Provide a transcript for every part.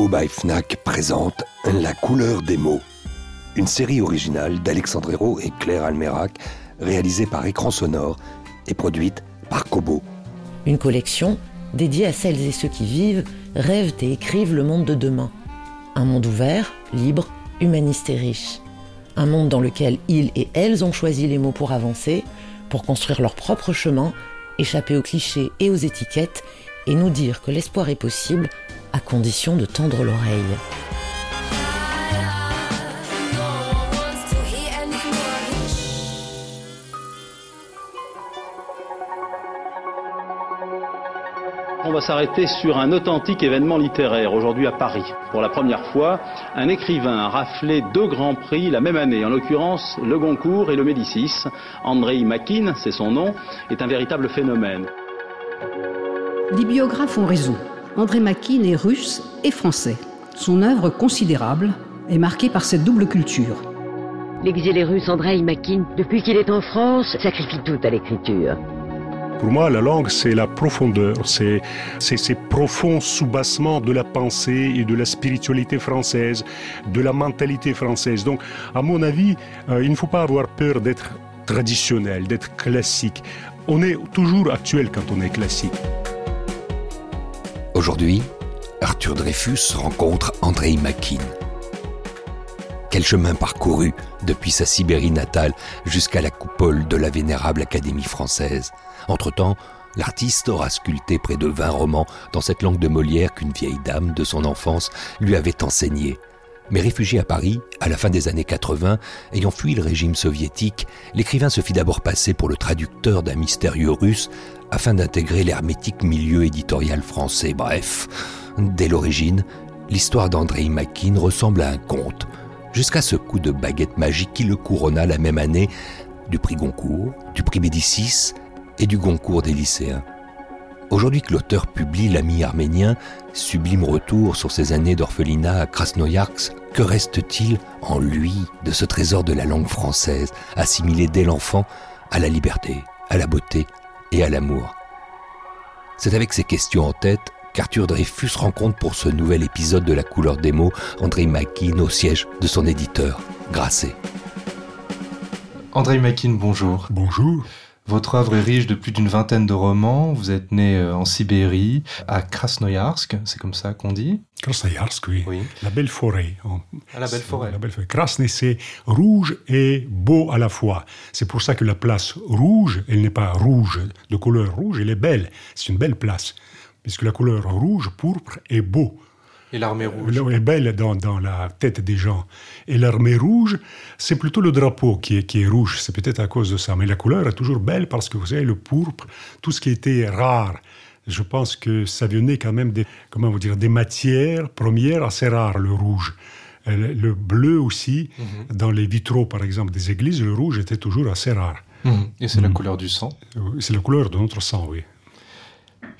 Kobo by présente La couleur des mots, une série originale d'Alexandre Hérault et Claire Almerac, réalisée par Écran Sonore et produite par Kobo. Une collection dédiée à celles et ceux qui vivent, rêvent et écrivent le monde de demain. Un monde ouvert, libre, humaniste et riche. Un monde dans lequel ils et elles ont choisi les mots pour avancer, pour construire leur propre chemin, échapper aux clichés et aux étiquettes et nous dire que l'espoir est possible à condition de tendre l'oreille. On va s'arrêter sur un authentique événement littéraire aujourd'hui à Paris. Pour la première fois, un écrivain a raflé deux grands prix la même année, en l'occurrence le Goncourt et le Médicis. Andrei Makin, c'est son nom, est un véritable phénomène. Les biographes ont raison. André Makin est russe et français. Son œuvre considérable est marquée par cette double culture. L'exilé russe Andrei Makin, depuis qu'il est en France, sacrifie tout à l'écriture. Pour moi, la langue, c'est la profondeur, c'est ces profonds soubassements de la pensée et de la spiritualité française, de la mentalité française. Donc, à mon avis, euh, il ne faut pas avoir peur d'être traditionnel, d'être classique. On est toujours actuel quand on est classique. Aujourd'hui, Arthur Dreyfus rencontre Andrei Makin. Quel chemin parcouru depuis sa Sibérie natale jusqu'à la coupole de la vénérable Académie française. Entre-temps, l'artiste aura sculpté près de 20 romans dans cette langue de Molière qu'une vieille dame de son enfance lui avait enseignée. Mais réfugié à Paris, à la fin des années 80, ayant fui le régime soviétique, l'écrivain se fit d'abord passer pour le traducteur d'un mystérieux russe afin d'intégrer l'hermétique milieu éditorial français. Bref, dès l'origine, l'histoire d'Andrei Makin ressemble à un conte, jusqu'à ce coup de baguette magique qui le couronna la même année du prix Goncourt, du prix Médicis et du Goncourt des lycéens. Aujourd'hui que l'auteur publie L'ami arménien, sublime retour sur ses années d'orphelinat à Krasnoyarsk, que reste-t-il en lui de ce trésor de la langue française, assimilé dès l'enfant à la liberté, à la beauté et à l'amour C'est avec ces questions en tête qu'Arthur Dreyfus rencontre pour ce nouvel épisode de La couleur des mots André Makin au siège de son éditeur, Grasset. André Makin, bonjour. Bonjour. Votre œuvre est riche de plus d'une vingtaine de romans. Vous êtes né euh, en Sibérie, à Krasnoyarsk, c'est comme ça qu'on dit Krasnoyarsk, oui. La belle forêt. Ah, la belle forêt. La belle forêt. Krasny, c'est rouge et beau à la fois. C'est pour ça que la place rouge, elle n'est pas rouge, de couleur rouge, elle est belle. C'est une belle place. Puisque la couleur rouge, pourpre, est beau. Et l'armée rouge Elle est belle dans, dans, la tête des gens. Et l'armée rouge, c'est plutôt le drapeau qui est, qui est rouge. C'est peut-être à cause de ça. Mais la couleur est toujours belle parce que vous savez, le pourpre, tout ce qui était rare, je pense que ça venait quand même des, comment vous dire, des matières premières assez rares, le rouge. Le bleu aussi, Mhm. dans les vitraux par exemple des églises, le rouge était toujours assez rare. Mhm. Et c'est la Mhm. couleur du sang? C'est la couleur de notre sang, oui.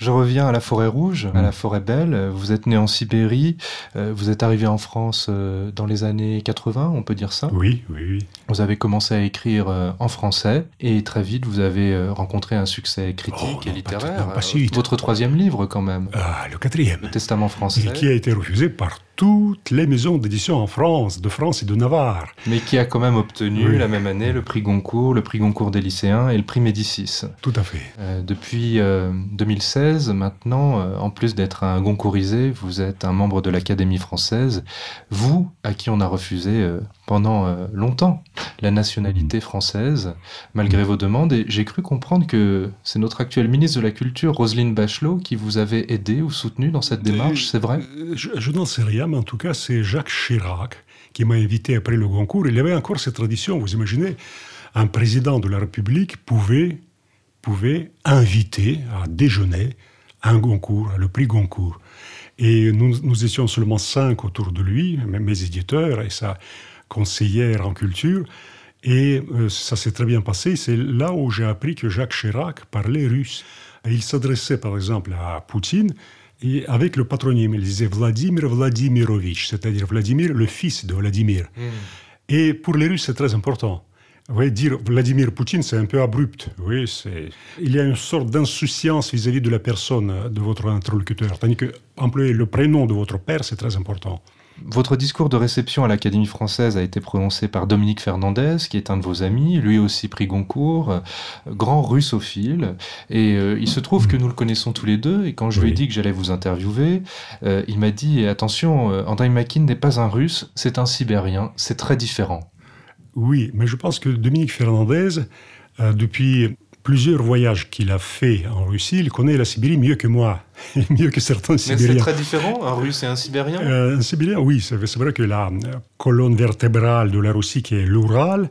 Je reviens à la forêt rouge, Mm. à la forêt belle. Vous êtes né en Sibérie, euh, vous êtes arrivé en France euh, dans les années 80, on peut dire ça Oui, oui, oui. Vous avez commencé à écrire euh, en français et très vite vous avez rencontré un succès critique Oh, et non, pas- littéraire. non, pas si. Votre troisième livre quand même, Ah, le quatrième. le Testament français, Et qui a été refusé par toutes les maisons d'édition en France, de France et de Navarre. mais qui a quand même obtenu Oui. la même année le prix Goncourt, le prix Goncourt des lycéens et le prix Médicis. Tout à fait. Euh, depuis euh, 2016, maintenant, euh, en plus d'être un Goncourisé, vous êtes un membre de l'Académie française. Vous, à qui on a refusé euh, pendant euh, longtemps la nationalité française, malgré vos demandes. Et j'ai cru comprendre que c'est notre actuelle ministre de la Culture, Roselyne Bachelot, qui vous avait aidé ou soutenu dans cette démarche, c'est vrai? Euh, Je, je n'en sais rien, mais en tout cas, c'est Jacques Chirac qui m'a invité après le Goncourt. Il y avait encore cette tradition, vous imaginez, un président de la République pouvait pouvait inviter à déjeuner un Goncourt, le prix Goncourt. Et nous, nous étions seulement cinq autour de lui, mes éditeurs et sa conseillère en culture. Et euh, ça s'est très bien passé. C'est là où j'ai appris que Jacques Chirac parlait russe. il s'adressait par exemple à Poutine et avec le patronyme. Il disait Vladimir Vladimirovitch, c'est-à-dire Vladimir, le fils de Vladimir. Hmm. Et pour les Russes, c'est très important. Oui, dire Vladimir Poutine, c'est un peu abrupt. Oui, c'est... Il y a une sorte d'insouciance vis-à-vis de la personne de votre interlocuteur. Tandis que employer le prénom de votre père, c'est très important. Votre discours de réception à l'Académie française a été prononcé par Dominique Fernandez, qui est un de vos amis, lui aussi pris Goncourt, euh, grand russophile. Et euh, il se trouve que nous le connaissons tous les deux. Et quand je lui ai dit que j'allais vous interviewer, euh, il m'a dit attention, André Makin n'est pas un russe, c'est un sibérien, c'est très différent. Oui, mais je pense que Dominique Fernandez, depuis plusieurs voyages qu'il a fait en Russie, il connaît la Sibérie mieux que moi, mieux que certains Sibériens. Mais c'est très différent, un Russe et un Sibérien euh, Un Sibérien, oui, c'est vrai que la colonne vertébrale de la Russie, qui est l'Oural,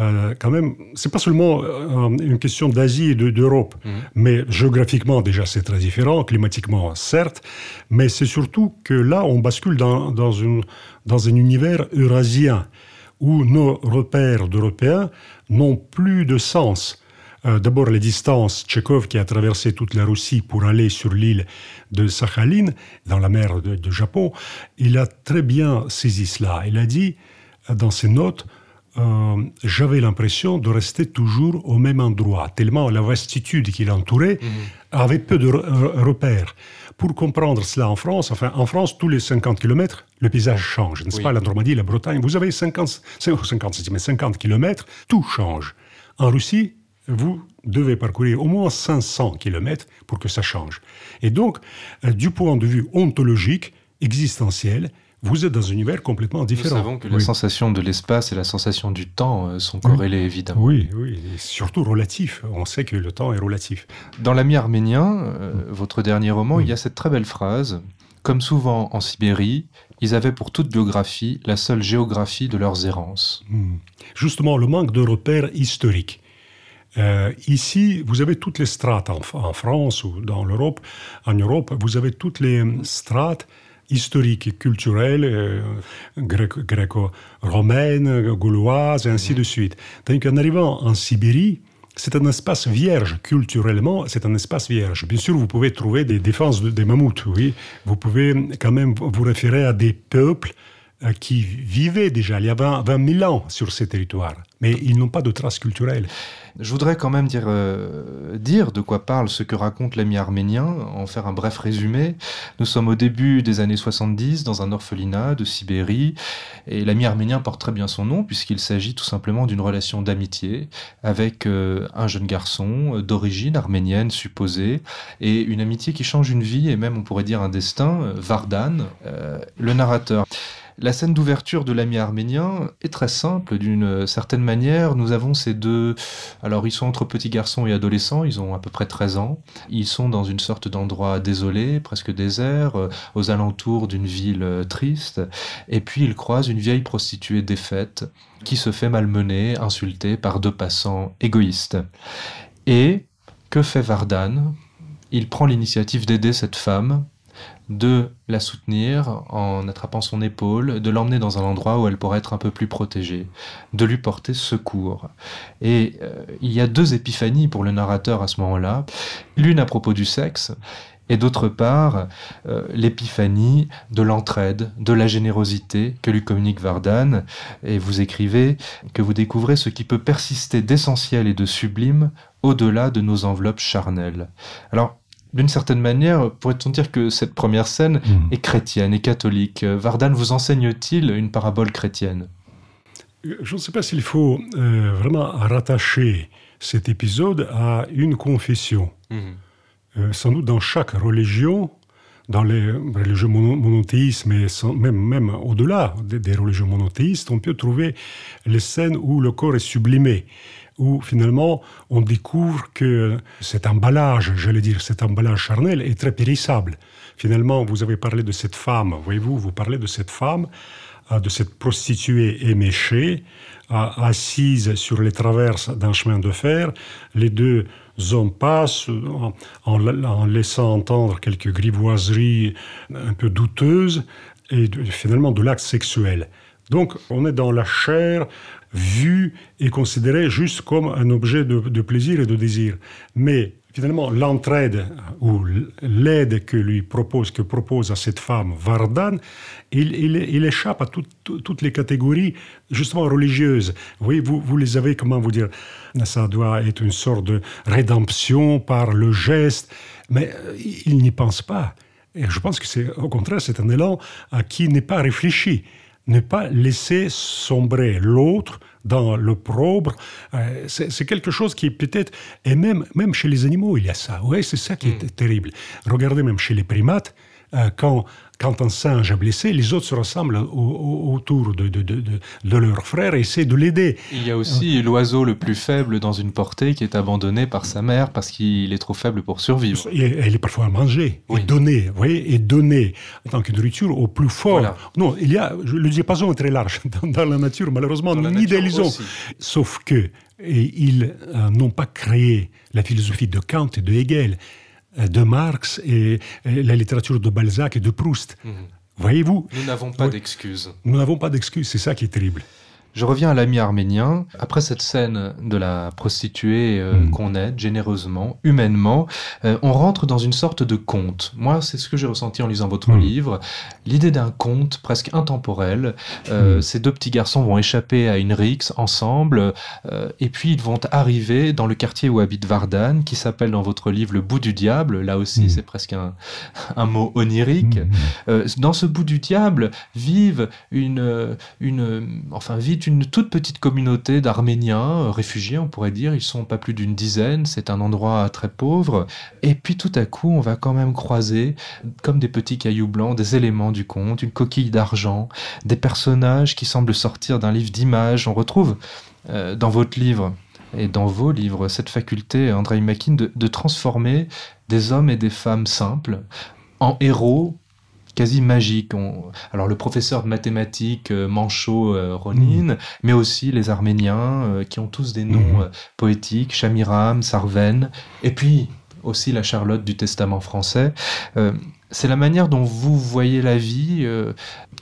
euh, quand même, c'est pas seulement euh, une question d'Asie et d'Europe, mhm. mais géographiquement déjà c'est très différent, climatiquement certes, mais c'est surtout que là on bascule dans, dans, une, dans un univers eurasien où nos repères d'Européens n'ont plus de sens. Euh, d'abord les distances. Tchékov, qui a traversé toute la Russie pour aller sur l'île de Sakhalin, dans la mer de, Japon, il a très bien saisi cela. Il a dit dans ses notes euh, J'avais l'impression de rester toujours au même endroit, tellement la vastitude qui l'entourait mhm. avait peu de repères. Pour comprendre cela en France, enfin en France, tous les 50 km, le paysage change, n'est-ce pas? La Normandie, la Bretagne, vous avez 50, 50, mais 50 km, tout change. En Russie, vous devez parcourir au moins 500 km pour que ça change. Et donc, euh, du point de vue ontologique, existentiel, vous êtes dans un univers complètement différent. Nous savons que la sensation de l'espace et la sensation du temps euh, sont corrélées, évidemment. Oui, oui, et surtout relatif. On sait que le temps est relatif. Dans L'ami arménien, euh, votre dernier roman, il y a cette très belle phrase. Comme souvent en Sibérie, ils avaient pour toute biographie la seule géographie de leurs errances. Hmm. Justement, le manque de repères historiques. Euh, ici, vous avez toutes les strates en, France ou dans l'Europe. En Europe, vous avez toutes les strates historiques et culturelles, euh, gréco-romaines, gauloises, et ainsi de suite. Tandis qu'en arrivant en Sibérie, c'est un espace vierge, culturellement, c'est un espace vierge. Bien sûr, vous pouvez trouver des défenses des mammouths, oui. Vous pouvez quand même vous référer à des peuples euh, qui vivaient déjà il y a 20, 20 000 ans sur ces territoires, mais ils n'ont pas de traces culturelles. Je voudrais quand même dire, euh, dire de quoi parle ce que raconte l'ami arménien, en faire un bref résumé. Nous sommes au début des années 70 dans un orphelinat de Sibérie et l'ami arménien porte très bien son nom puisqu'il s'agit tout simplement d'une relation d'amitié avec euh, un jeune garçon euh, d'origine arménienne supposée et une amitié qui change une vie et même on pourrait dire un destin, Vardan, le narrateur. La scène d'ouverture de l'ami arménien est très simple d'une certaine manière. Nous avons ces deux... Alors ils sont entre petits garçons et adolescents, ils ont à peu près 13 ans. Ils sont dans une sorte d'endroit désolé, presque désert, euh, aux alentours d'une ville euh, triste. Et puis ils croisent une vieille prostituée défaite qui se fait malmener, insultée par deux passants égoïstes. Et que fait Vardan? Il prend l'initiative d'aider cette femme de la soutenir en attrapant son épaule, de l'emmener dans un endroit où elle pourrait être un peu plus protégée, de lui porter secours. Et euh, il y a deux épiphanies pour le narrateur à ce moment-là, l'une à propos du sexe, et d'autre part euh, l'épiphanie de l'entraide, de la générosité que lui communique Vardan, et vous écrivez que vous découvrez ce qui peut persister d'essentiel et de sublime au-delà de nos enveloppes charnelles. Alors, d'une certaine manière, pourrait-on dire que cette première scène hmm. est chrétienne et catholique? Vardan vous enseigne-t-il une parabole chrétienne? Je ne sais pas s'il faut euh, vraiment rattacher cet épisode à une confession. Hmm. Euh, sans doute dans chaque religion, dans les religions monothéistes, mais même, même au-delà des, des, religions monothéistes, on peut trouver les scènes où le corps est sublimé où finalement on découvre que cet emballage, j'allais dire, cet emballage charnel est très périssable. Finalement, vous avez parlé de cette femme, voyez-vous, vous parlez de cette femme de cette prostituée éméchée, assise sur les traverses d'un chemin de fer. Les deux hommes passent en, laissant entendre quelques grivoiseries un peu douteuses et finalement de l'acte sexuel. Donc on est dans la chair vue et considérée juste comme un objet de, plaisir et de désir. Mais finalement, l'entraide ou l'aide que lui propose, que propose à cette femme Vardan, il, il, échappe à toutes les catégories, justement religieuses. Oui, vous, vous les avez, comment vous dire, ça doit être une sorte de rédemption par le geste, mais euh, il n'y pense pas. Et je pense que c'est, au contraire, c'est un élan à qui n'est pas réfléchi. Ne pas laisser sombrer l'autre dans l'opprobre. Euh, c'est quelque chose qui peut-être, et même, même chez les animaux, il y a ça. Ouais, c'est ça qui est hmm. terrible. Regardez même chez les primates, euh, quand quand un singe est blessé, les autres se rassemblent autour de, de, de, de, leur frère et essaient de l'aider. Il y a aussi l'oiseau le plus faible dans une portée qui est abandonné par sa mère parce qu'il est trop faible pour survivre. Et elle est parfois mangée, oui. et donnée, vous voyez, et donnée en tant que nourriture au plus fort. Non, il y a, le diapason est très large dans, la nature, malheureusement, ni des Sauf que ils euh, n'ont pas créé la philosophie de Kant et de Hegel de Marx et, la littérature de Balzac et de Proust. Mhm. Voyez-vous Nous n'avons pas d'excuses. Nous n'avons pas d'excuses, c'est ça qui est terrible. Je reviens à l'ami arménien. Après cette scène de la prostituée euh, hmm. qu'on aide généreusement, humainement, euh, on rentre dans une sorte de conte. Moi, c'est ce que j'ai ressenti en lisant votre hmm. livre. L'idée d'un conte presque intemporel. Euh, hmm. Ces deux petits garçons vont échapper à une rixe ensemble, et puis ils vont arriver dans le quartier où habite Vardan, qui s'appelle dans votre livre le bout du diable. Là aussi, c'est presque un, un, mot onirique. dans ce bout du diable vivent une, une, enfin, vit une toute petite communauté d'Arméniens euh, réfugiés, on pourrait dire. Ils sont pas plus d'une dizaine. C'est un endroit très pauvre. Et puis tout à coup, on va quand même croiser, comme des petits cailloux blancs, des éléments du conte, une coquille d'argent, des personnages qui semblent sortir d'un livre d'images. On retrouve euh, dans votre livre et dans vos livres cette faculté, André Makin, de transformer des hommes et des femmes simples en héros quasi magique. Alors le professeur de mathématiques euh, Manchot euh, Ronin, mm. mais aussi les Arméniens euh, qui ont tous des noms mm. poétiques, Shamiram, Sarven, et puis aussi la Charlotte du Testament français. c'est la manière dont vous voyez la vie.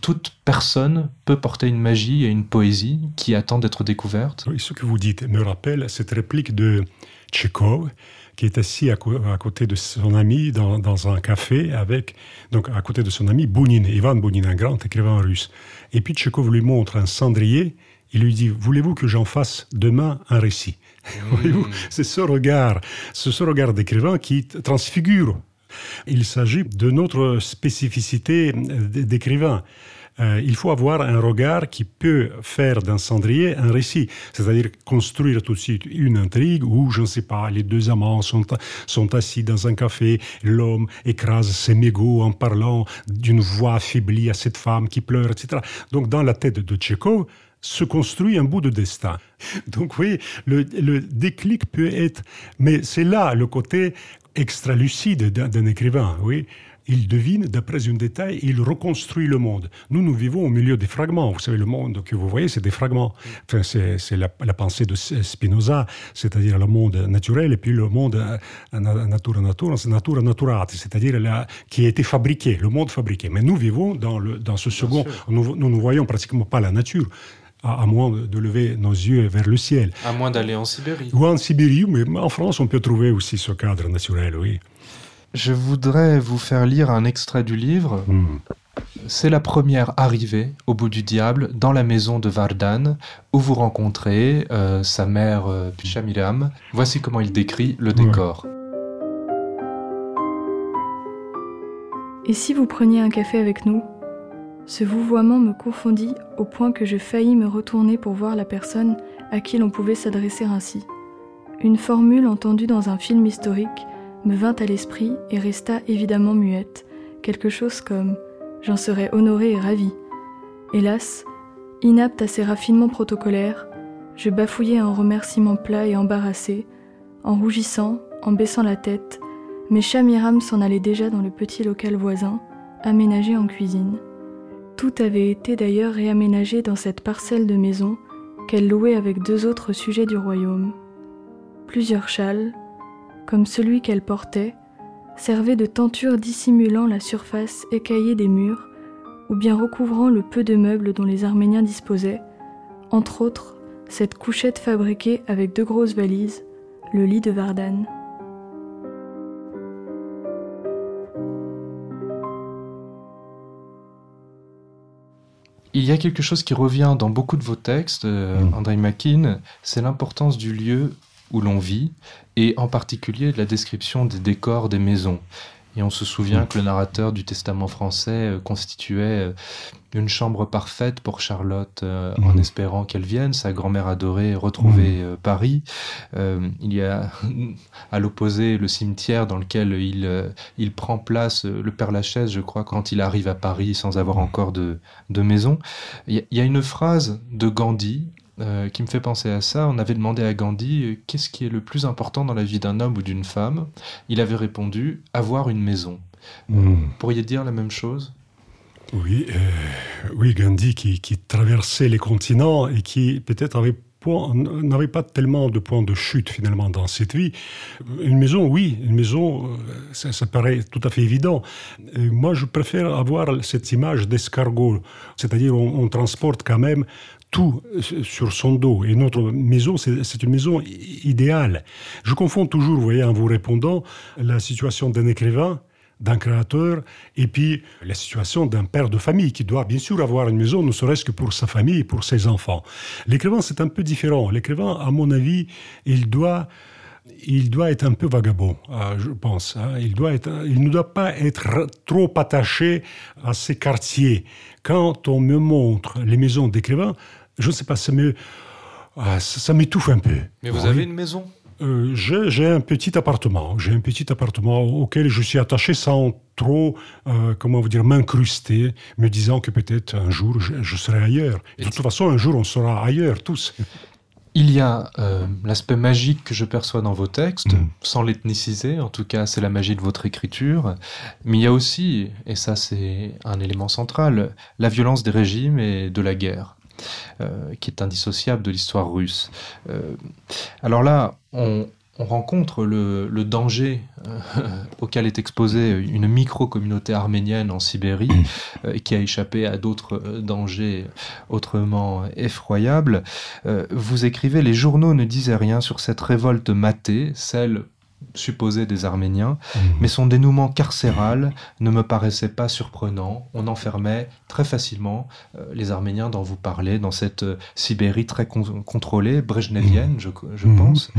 toute personne peut porter une magie et une poésie qui attend d'être découverte. ce que vous dites me rappelle cette réplique de Tchekhov qui est assis à, côté de son ami dans, un café avec, donc à côté de son ami Bounine, Ivan Bounine, un grand écrivain russe. Et puis Tchekhov lui montre un cendrier. Il lui dit Voulez-vous que j'en fasse demain un récit? Mmh. C'est ce regard, ce regard d'écrivain qui transfigure. Il s'agit de notre spécificité d'écrivain. Euh, il faut avoir un regard qui peut faire d'un cendrier un récit, c'est-à-dire construire tout de suite une intrigue où, je ne sais pas, les deux amants sont, assis dans un café, l'homme écrase ses mégots en parlant d'une voix affaiblie à cette femme qui pleure, etc. Donc dans la tête de Tchékov, se construit un bout de destin. Donc oui, le, le déclic peut être... Mais c'est là le côté extra-lucide d'un écrivain, oui il devine d'après un détail il reconstruit le monde. Nous, nous vivons au milieu des fragments. Vous savez, le monde que vous voyez, c'est des fragments. Enfin, c'est la, pensée de Spinoza, c'est-à-dire le monde naturel et puis le monde euh, natura natura, natura naturate, c'est-à-dire qui a été fabriqué, le monde fabriqué. Mais nous vivons dans, le, dans ce second. Nous, nous ne voyons pratiquement pas la nature à, moins de lever nos yeux vers le ciel. À moins d'aller en Sibérie. Ou en Sibérie, mais en France, on peut trouver aussi ce cadre naturel, oui. Je voudrais vous faire lire un extrait du livre. Hmm. C'est la première arrivée au bout du diable dans la maison de Vardan où vous rencontrez euh, sa mère euh, Shamiram. Voici comment il décrit le décor. Et si vous preniez un café avec nous? Ce vouvoiement me confondit au point que je faillis me retourner pour voir la personne à qui l'on pouvait s'adresser ainsi. Une formule entendue dans un film historique me vint à l'esprit et resta évidemment muette, quelque chose comme J'en serais honoré et ravi. Hélas, inapte à ces raffinements protocolaires, je bafouillais un remerciement plat et embarrassé, en rougissant, en baissant la tête, mais Chamiram s'en allait déjà dans le petit local voisin, aménagé en cuisine. Tout avait été d'ailleurs réaménagé dans cette parcelle de maison qu'elle louait avec deux autres sujets du royaume. Plusieurs châles, comme celui qu'elle portait, servaient de tenture dissimulant la surface écaillée des murs ou bien recouvrant le peu de meubles dont les Arméniens disposaient, entre autres cette couchette fabriquée avec deux grosses valises, le lit de Vardan. Il y a quelque chose qui revient dans beaucoup de vos textes, euh, mm. André Makin, c'est l'importance du lieu où l'on vit, et en particulier la description des décors des maisons. Et on se souvient mm. que le narrateur du Testament français euh, constituait euh, une chambre parfaite pour Charlotte euh, en mm. espérant qu'elle vienne, sa grand-mère adorée, retrouver mm. Paris. il y a à l'opposé le cimetière dans lequel il, il prend place, le Père Lachaise, je crois, quand il arrive à Paris sans avoir encore de, de maison. Il y, a une phrase de Gandhi euh, qui me fait penser à ça. On avait demandé à Gandhi euh, qu'est-ce qui est le plus important dans la vie d'un homme ou d'une femme? Il avait répondu avoir une maison. Hmm. Vous pourriez dire la même chose? Oui, euh, oui, Gandhi qui, qui, traversait les continents et qui peut-être avait n'avait pas tellement de points de chute finalement dans cette vie. Une maison, oui, une maison, ça, ça paraît tout à fait évident. moi, je préfère avoir cette image d'escargot, c'est-à-dire on, on, transporte quand même tout sur son dos. Et notre maison, c'est une maison idéale. Je confonds toujours, vous voyez, en vous répondant, la situation d'un écrivain, d'un créateur, et puis la situation d'un père de famille qui doit bien sûr avoir une maison, ne serait-ce que pour sa famille et pour ses enfants. L'écrivain, c'est un peu différent. L'écrivain, à mon avis, il doit il doit être un peu vagabond, euh, je pense. Hein. Il, doit être, il ne doit pas être trop attaché à ses quartiers. Quand on me montre les maisons d'écrivains, je ne sais pas, ça me, ah, ça, m'étouffe un peu. Mais vous avez une maison? Euh, j'ai un petit appartement. J'ai un petit appartement auquel je suis attaché sans trop, euh, comment vous dire, m'incruster, me disant que peut-être un jour je, serai ailleurs. de toute façon, un jour on sera ailleurs tous. Il y a euh, l'aspect magique que je perçois dans vos textes, mm. sans l'ethniciser, en tout cas c'est la magie de votre écriture, mais il y a aussi, et ça c'est un élément central, la violence des régimes et de la guerre. Euh, qui est indissociable de l'histoire russe. Euh, alors là, on, rencontre le, danger euh, auquel est exposée une micro-communauté arménienne en Sibérie, qui a échappé à d'autres dangers autrement effroyables. vous écrivez Les journaux ne disaient rien sur cette révolte matée, celle supposé des Arméniens, mmh. mais son dénouement carcéral ne me paraissait pas surprenant. On enfermait très facilement euh, les Arméniens dont vous parlez dans cette euh, Sibérie très contrôlée, brejnevienne, je, mmh. pense.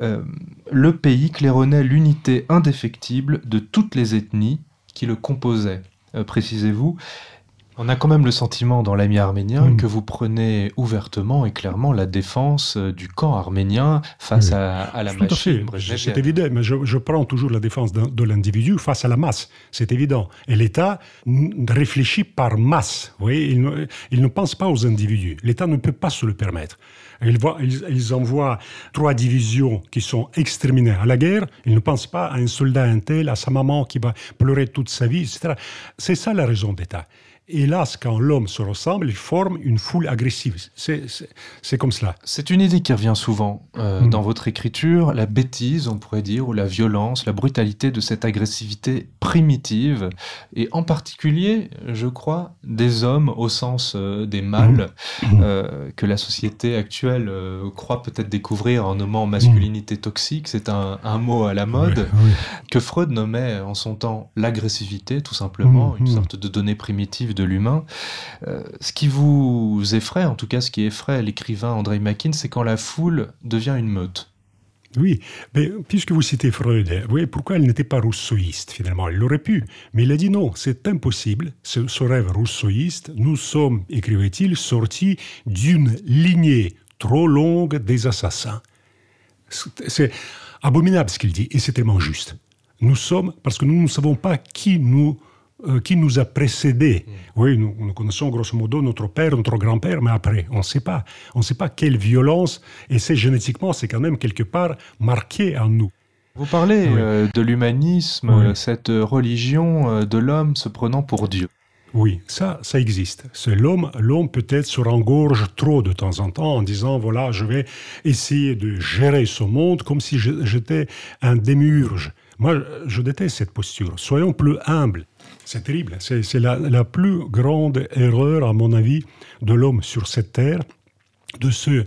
Euh, le pays claironnait l'unité indéfectible de toutes les ethnies qui le composaient. Précisez-vous, on a quand même le sentiment dans l'ami arménien hmm. que vous prenez ouvertement et clairement la défense euh, du camp arménien face à, la machine. C'est évident, mais je, prends toujours la défense de, l'individu face à la masse, c'est évident. Et l'État réfléchit par masse. Vous voyez, il, ne, il ne pense pas aux individus. L'État ne peut pas se le permettre. Ils, voient, ils, envoient trois divisions qui sont exterminées à la guerre. Ils ne pensent pas à un soldat intel, à sa maman qui va pleurer toute sa vie, etc. C'est ça la raison d'État. Hélas, quand l'homme se ressemble, il forme une foule agressive. C'est comme cela. C'est une idée qui revient souvent euh, mm. dans votre écriture, la bêtise, on pourrait dire, ou la violence, la brutalité de cette agressivité primitive, et en particulier, je crois, des hommes au sens euh, des mâles, mm. euh, que la société actuelle croit peut-être découvrir en nommant masculinité mm. toxique. C'est un, mot à la mode, que Freud nommait en son temps l'agressivité, tout simplement, une sorte de donnée primitive de l'humain. Euh, ce qui vous effraie, en tout cas ce qui effraie l'écrivain André Makin, c'est quand la foule devient une meute. Oui, mais puisque vous citez Freud, vous voyez pourquoi il n'était pas rousseauiste finalement? Il l'aurait pu, mais il a dit non, c'est impossible. Ce, ce rêve rousseauiste, nous sommes, écrivait-il, sortis d'une lignée trop longue des assassins. C'est abominable ce qu'il dit, et c'est tellement juste. Nous sommes, parce que nous ne savons pas qui nous euh, qui nous a précédés. Mm. Oui, nous, connaissons grosso modo notre père, notre grand-père, mais après, on ne sait pas. On ne sait pas quelle violence, et c'est génétiquement, c'est quand même quelque part marqué en nous. Vous parlez euh, de l'humanisme, cette religion euh, de l'homme se prenant pour Dieu. Oui, ça, ça existe. C'est l'homme, l'homme peut-être se rengorge trop de temps en temps en disant voilà, je vais essayer de gérer ce monde comme si j'étais un démiurge. Moi, je déteste cette posture. Soyons plus humbles. C'est terrible. C'est la, plus grande erreur, à mon avis, de l'homme sur cette terre, de se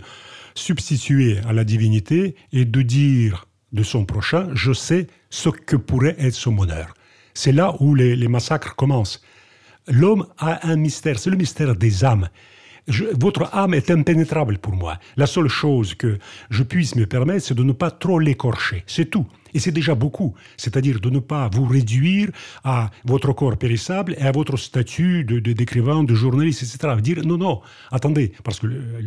substituer à la divinité et de dire de son prochain, je sais ce que pourrait être son bonheur. C'est là où les massacres commencent. L'homme a un mystère, c'est le mystère des âmes votre âme est impénétrable pour moi. La seule chose que je puisse me permettre, c'est de ne pas trop l'écorcher. C'est tout. Et c'est déjà beaucoup. C'est-à-dire de ne pas vous réduire à votre corps périssable et à votre statut de, d'écrivain, de, journaliste, etc. Dire non, non, attendez, parce que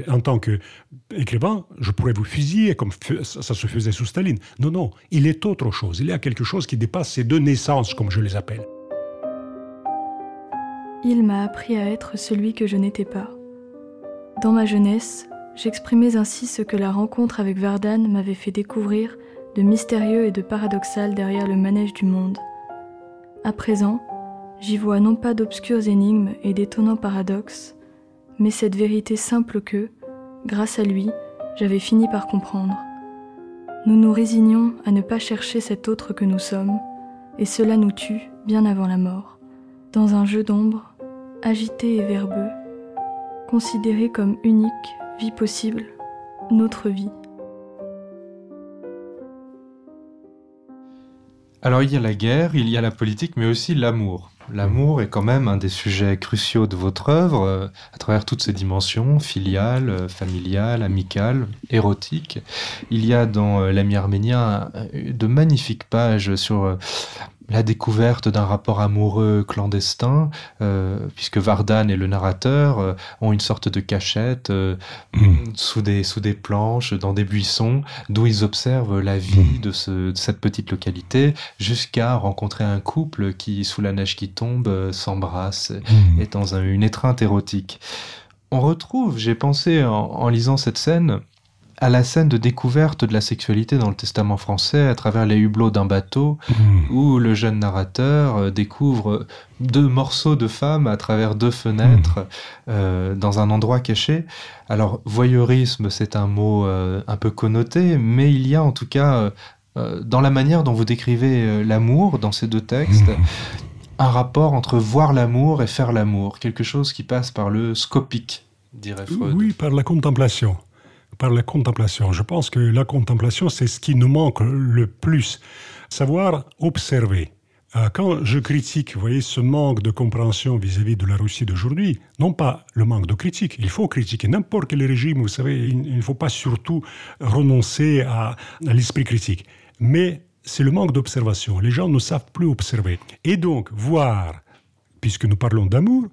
en tant qu'écrivain, je pourrais vous fusiller comme ça se faisait sous Staline. Non, non, il est autre chose. Il y a quelque chose qui dépasse ces deux naissances, comme je les appelle. Il m'a appris à être celui que je n'étais pas. Dans ma jeunesse, j'exprimais ainsi ce que la rencontre avec Vardan m'avait fait découvrir de mystérieux et de paradoxal derrière le manège du monde. À présent, j'y vois non pas d'obscures énigmes et d'étonnants paradoxes, mais cette vérité simple que, grâce à lui, j'avais fini par comprendre. Nous nous résignons à ne pas chercher cet autre que nous sommes, et cela nous tue bien avant la mort, dans un jeu d'ombre, agité et verbeux, considéré comme unique, vie possible, notre vie. Alors il y a la guerre, il y a la politique, mais aussi l'amour. L'amour est quand même un des sujets cruciaux de votre œuvre, euh, à travers toutes ses dimensions, filiales, euh, familiales, amicales, érotiques. Il y a dans euh, L'ami arménien de magnifiques pages sur la découverte d'un rapport amoureux clandestin, euh, puisque Vardan et le narrateur euh, ont une sorte de cachette euh, mm. sous, des, sous des planches, dans des buissons, d'où ils observent la vie mm. de, ce, de, cette petite localité, jusqu'à rencontrer un couple qui, sous la neige qui tombe, s'embrasse, mm. est dans un, une étreinte érotique. On retrouve, j'ai pensé en, en lisant cette scène, à la scène de découverte de la sexualité dans le Testament français à travers les hublots d'un bateau mmh. où le jeune narrateur euh, découvre deux morceaux de femmes à travers deux fenêtres mmh. euh, dans un endroit caché. Alors voyeurisme, c'est un mot euh, un peu connoté, mais il y a en tout cas euh, dans la manière dont vous décrivez l'amour dans ces deux textes, mmh. un rapport entre voir l'amour et faire l'amour, quelque chose qui passe par le scopique, dirait Freud. Oui, par la contemplation par la contemplation. Je pense que la contemplation, c'est ce qui nous manque le plus. Savoir observer. Euh, quand je critique, vous voyez, ce manque de compréhension vis-à-vis de la Russie d'aujourd'hui, non pas le manque de critique, il faut critiquer n'importe quel régime, vous savez, il ne faut pas surtout renoncer à, à l'esprit critique. Mais c'est le manque d'observation. Les gens ne savent plus observer. Et donc, voir, puisque nous parlons d'amour,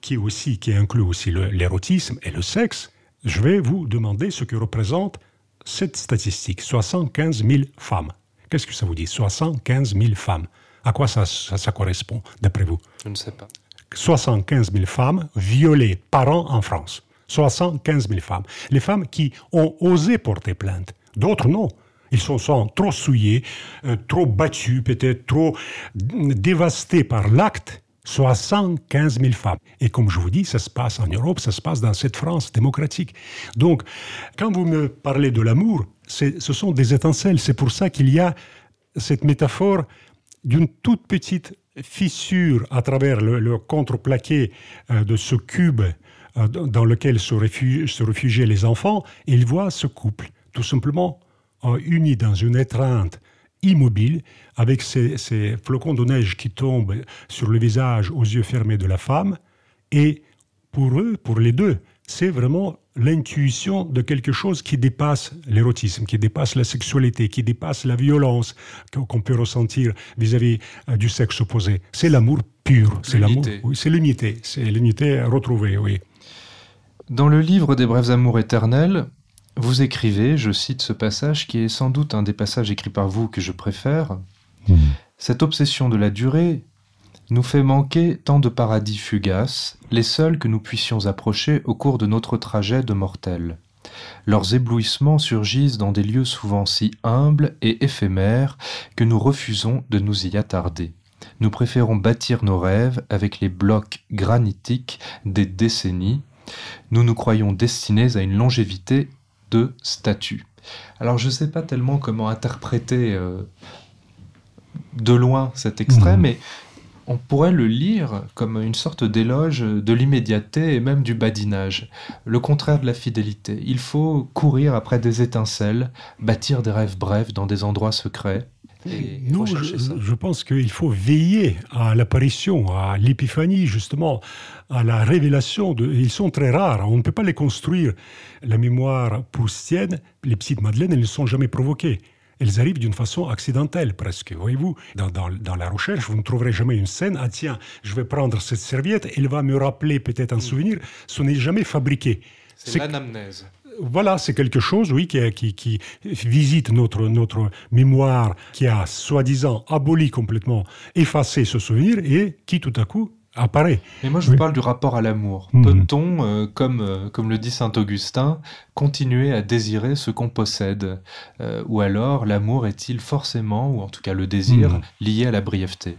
qui, aussi, qui inclut aussi l'érotisme et le sexe, je vais vous demander ce que représente cette statistique, 75 000 femmes. Qu'est-ce que ça vous dit? 75 000 femmes. À quoi ça, ça, ça correspond, d'après vous? Je ne sais pas. 75 000 femmes violées par an en France. 75 000 femmes. Les femmes qui ont osé porter plainte. D'autres non. Ils sont, sont trop souillés, euh, trop battus, peut-être trop dévastés par l'acte 75 000 femmes. Et comme je vous dis, ça se passe en Europe, ça se passe dans cette France démocratique. Donc, quand vous me parlez de l'amour, ce sont des étincelles. C'est pour ça qu'il y a cette métaphore d'une toute petite fissure à travers le, contreplaqué euh, de ce cube euh, dans lequel se, se, réfugiaient les enfants. Et ils voient ce couple, tout simplement euh, unis dans une étreinte immobile, avec ces, ces, flocons de neige qui tombent sur le visage aux yeux fermés de la femme. Et pour eux, pour les deux, c'est vraiment l'intuition de quelque chose qui dépasse l'érotisme, qui dépasse la sexualité, qui dépasse la violence qu'on peut ressentir vis-à-vis -vis du sexe opposé. C'est l'amour pur, c'est l'amour, oui, c'est l'unité, c'est l'unité retrouvée, oui. Dans le livre des brèves amours éternels, vous écrivez, je cite ce passage qui est sans doute un des passages écrits par vous que je préfère, mmh. Cette obsession de la durée nous fait manquer tant de paradis fugaces, les seuls que nous puissions approcher au cours de notre trajet de mortels. Leurs éblouissements surgissent dans des lieux souvent si humbles et éphémères que nous refusons de nous y attarder. Nous préférons bâtir nos rêves avec les blocs granitiques des décennies. Nous nous croyons destinés à une longévité de statut. Alors je ne sais pas tellement comment interpréter euh, de loin cet extrait, Mhm. mais on pourrait le lire comme une sorte d'éloge de l'immédiateté et même du badinage, le contraire de la fidélité. Il faut courir après des étincelles, bâtir des rêves brefs dans des endroits secrets. Et Non, rechercher je, ça. je pense qu'il faut veiller à l'apparition, à l'épiphanie, justement, à la révélation. De, ils sont très rares, on ne peut pas les construire. La mémoire proustienne, les petites madeleines, elles ne sont jamais provoquées. Elles arrivent d'une façon accidentelle, presque. Voyez-vous, dans, dans- dans la recherche, vous ne trouverez jamais une scène. Ah tiens, je vais prendre cette serviette, elle va me rappeler peut-être un souvenir. Ce n'est jamais fabriqué. C'est l'anamnèse. Voilà, c'est quelque chose, oui, qui, qui- qui visite notre, notre mémoire, qui a soi-disant aboli complètement, effacé ce souvenir et qui tout à coup apparaît. Mais moi, je vous parle du rapport à l'amour. Mhm. Peut-on, euh, comme, euh, comme le dit saint Augustin, continuer à désirer ce qu'on possède? Euh, Ou alors, l'amour est-il forcément, ou en tout cas le désir, Mhm. lié à la brièveté?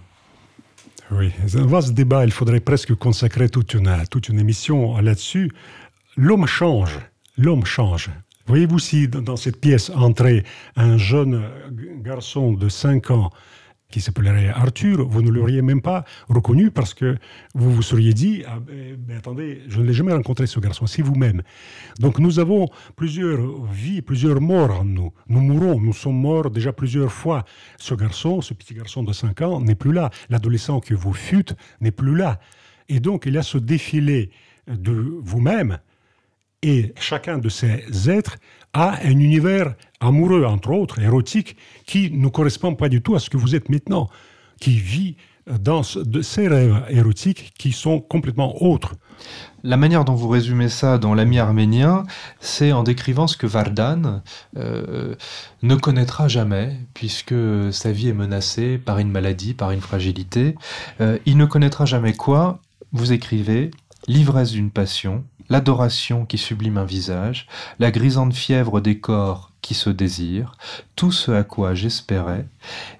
Oui, c'est un vaste débat, il faudrait presque consacrer toute une, toute une émission là-dessus. L'homme change, l'homme change. Voyez-vous si dans cette pièce entrait un jeune garçon de 5 ans qui s'appellerait Arthur, vous ne l'auriez même pas reconnu parce que vous vous seriez dit, ah, ben, ben, attendez, je ne l'ai jamais rencontré ce garçon, c'est vous-même. Donc nous avons plusieurs vies, plusieurs morts en nous. Nous mourons, nous sommes morts déjà plusieurs fois. Ce garçon, ce petit garçon de 5 ans n'est plus là. L'adolescent que vous fûtes n'est plus là. Et donc il y a ce défilé de vous-même et chacun de ces êtres a un univers amoureux, entre autres, érotique, qui ne correspond pas du tout à ce que vous êtes maintenant, qui vit dans ces rêves érotiques qui sont complètement autres. La manière dont vous résumez ça dans l'ami arménien, c'est en décrivant ce que Vardan euh, ne connaîtra jamais, puisque sa vie est menacée par une maladie, par une fragilité. Euh, il ne connaîtra jamais quoi? Vous écrivez l'ivresse d'une passion, l'adoration qui sublime un visage, la grisante fièvre des corps qui se désirent, tout ce à quoi j'espérais,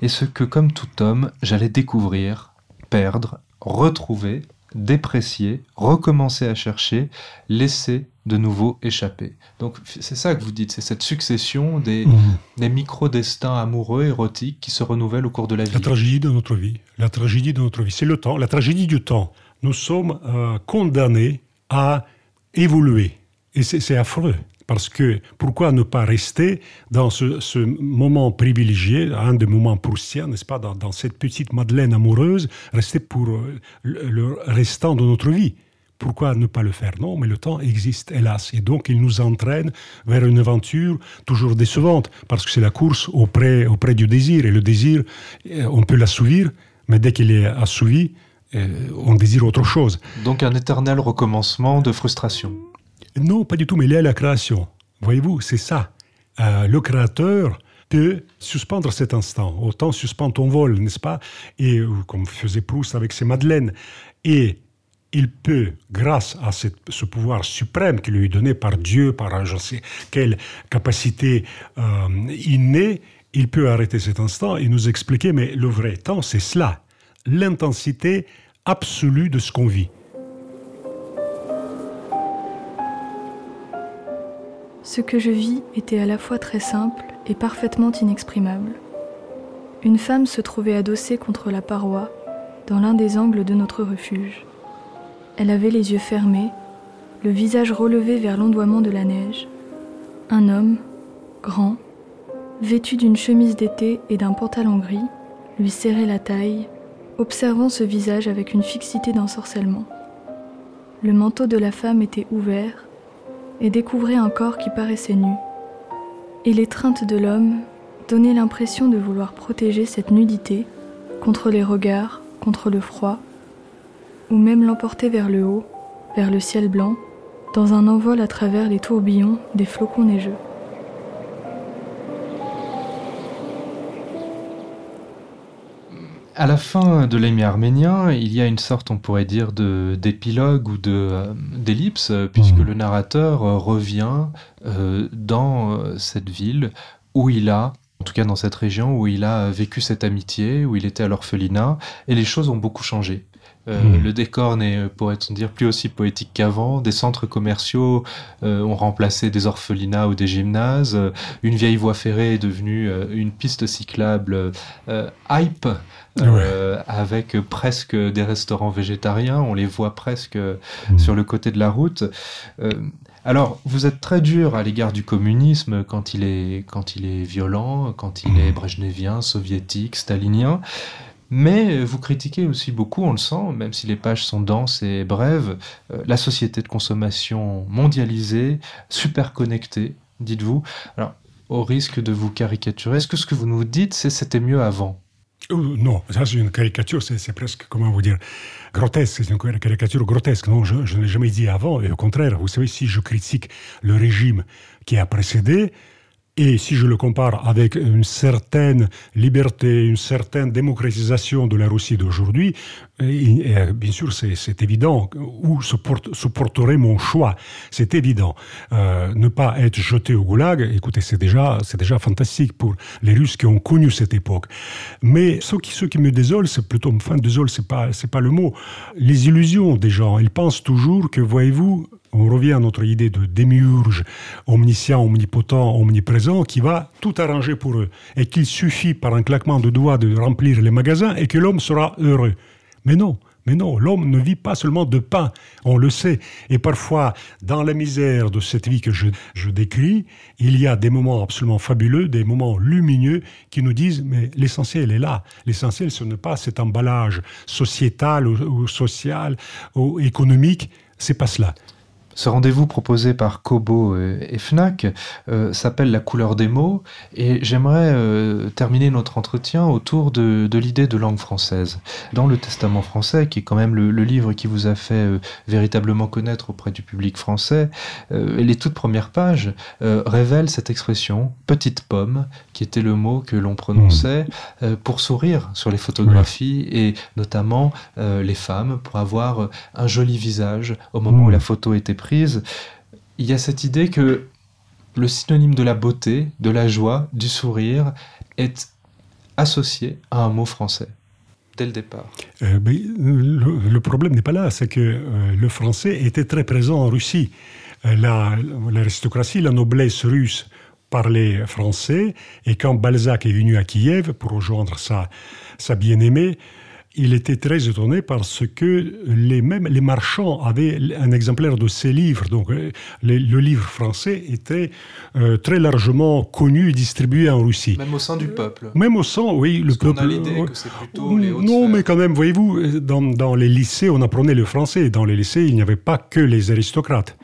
et ce que, comme tout homme, j'allais découvrir, perdre, retrouver, déprécier, recommencer à chercher, laisser de nouveau échapper. Donc c'est ça que vous dites, c'est cette succession des, des micro-destins amoureux, érotiques qui se renouvellent au cours de la vie. La tragédie de notre vie, la tragédie de notre vie, c'est le temps, la tragédie du temps. Nous sommes euh, condamnés à évoluer. Et c'est affreux. Parce que pourquoi ne pas rester dans ce, moment privilégié, un des moments proustiens, n'est-ce pas, dans, cette petite Madeleine amoureuse, rester pour euh, le, restant de notre vie? Pourquoi ne pas le faire? Non, mais le temps existe, hélas. Et donc, il nous entraîne vers une aventure toujours décevante, parce que c'est la course auprès, auprès du désir. Et le désir, euh, on peut l'assouvir, mais dès qu'il est assouvi, on désire autre chose. Donc un éternel recommencement de frustration. Non, pas du tout, mais il est à la création. Voyez-vous, c'est ça. Euh, le créateur peut suspendre cet instant. Autant suspendre ton vol, n'est-ce pas? Et euh, comme faisait Proust avec ses madeleines. Et il peut, grâce à cette- ce pouvoir suprême qui lui est donné par Dieu, par un je sais quelle capacité euh, innée, il peut arrêter cet instant et nous expliquer, mais le vrai temps, c'est cela, l'intensité absolue de ce qu'on vit. Ce que je vis était à la fois très simple et parfaitement inexprimable. Une femme se trouvait adossée contre la paroi, dans l'un des angles de notre refuge. Elle avait les yeux fermés, le visage relevé vers l'ondoiement de la neige. Un homme, grand, vêtu d'une chemise d'été et d'un pantalon gris, lui serrait la taille, observant ce visage avec une fixité d'ensorcellement. Le manteau de la femme était ouvert et découvrait un corps qui paraissait nu. Et l'étreinte de l'homme donnait l'impression de vouloir protéger cette nudité contre les regards, contre le froid, ou même l'emporter vers le haut, vers le ciel blanc, dans un envol à travers les tourbillons des flocons neigeux. À la fin de l'émi arménien, il y a une sorte, on pourrait dire, de d'épilogue ou de euh, d'ellipse, euh, puisque Mhm. le narrateur euh, revient euh, dans cette ville où il a en tout cas dans cette région où il a vécu cette amitié, où il était à l'orphelinat, et les choses ont beaucoup changé. Euh, Hmm. Le décor n'est, pourrait-on dire, plus aussi poétique qu'avant. Des centres commerciaux euh, ont remplacé des orphelinats ou des gymnases. Euh, Une vieille voie ferrée est devenue euh, une piste cyclable euh, hype, euh, avec presque des restaurants végétariens. On les voit presque Hmm. sur le côté de la route. Euh, alors, vous êtes très dur à l'égard du communisme quand il est, quand il est violent, quand il est brejnevien, soviétique, stalinien. Mais vous critiquez aussi beaucoup, on le sent, même si les pages sont denses et brèves, euh, la société de consommation mondialisée, super connectée, dites-vous. Alors, au risque de vous caricaturer, est-ce que ce que vous nous dites, c'est c'était mieux avant? Euh, Non, ça c'est une caricature, c'est presque, comment vous dire, grotesque, c'est une caricature grotesque. Non, je, je ne l'ai jamais dit avant, et au contraire, vous savez, si je critique le régime qui a précédé, et si je le compare avec une certaine liberté, une certaine démocratisation de la Russie d'aujourd'hui, et, bien sûr, c'est évident où se, porte- se porterait mon choix. C'est évident. Euh, ne pas être jeté au goulag, écoutez, c'est déjà, déjà fantastique pour les Russes qui ont connu cette époque. Mais ce qui, me désole, c'est plutôt, enfin, désole, c'est pas, pas le mot. Les illusions des gens, ils pensent toujours que, voyez-vous, on revient à notre idée de démiurge, omniscient, omnipotent, omniprésent, qui va tout arranger pour eux. Et qu'il suffit par un claquement de doigts de remplir les magasins et que l'homme sera heureux. Mais non, mais non, l'homme ne vit pas seulement de pain, on le sait. Et parfois, dans la misère de cette vie que je, décris, il y a des moments absolument fabuleux, des moments lumineux qui nous disent, mais l'essentiel est là. L'essentiel, ce n'est pas cet emballage sociétal ou, ou social ou économique, c'est pas cela. Ce rendez-vous proposé par Kobo et Fnac euh, s'appelle La couleur des mots et j'aimerais euh, terminer notre entretien autour de, de l'idée de langue française. Dans le Testament français, qui est quand même le, le livre qui vous a fait euh, véritablement connaître auprès du public français, les toutes premières pages révèlent cette expression petite pomme, qui était le mot que l'on prononçait euh, pour sourire sur les photographies et notamment les femmes pour avoir un joli visage au moment où la photo était prise. Il y a cette idée que le synonyme de la beauté, de la joie, du sourire est associé à un mot français dès le départ. Euh, le, problème n'est pas là, c'est que euh, le français était très présent en Russie. Euh, la- L'aristocratie, la, noblesse russe parlait français, et quand Balzac est venu à Kiev pour rejoindre sa, sa bien-aimée, il était très étonné parce que les, mêmes les marchands avaient un exemplaire de ses livres. Donc, euh, les- le livre français était euh, très largement connu et distribué en Russie. Même au sein du peuple. Même au sein, oui, le peuple. a l'idée que c'est plutôt les hautes Non, mais quand même, voyez-vous, dans, dans les lycées, on apprenait le français. Dans les lycées, il n'y avait pas que les aristocrates.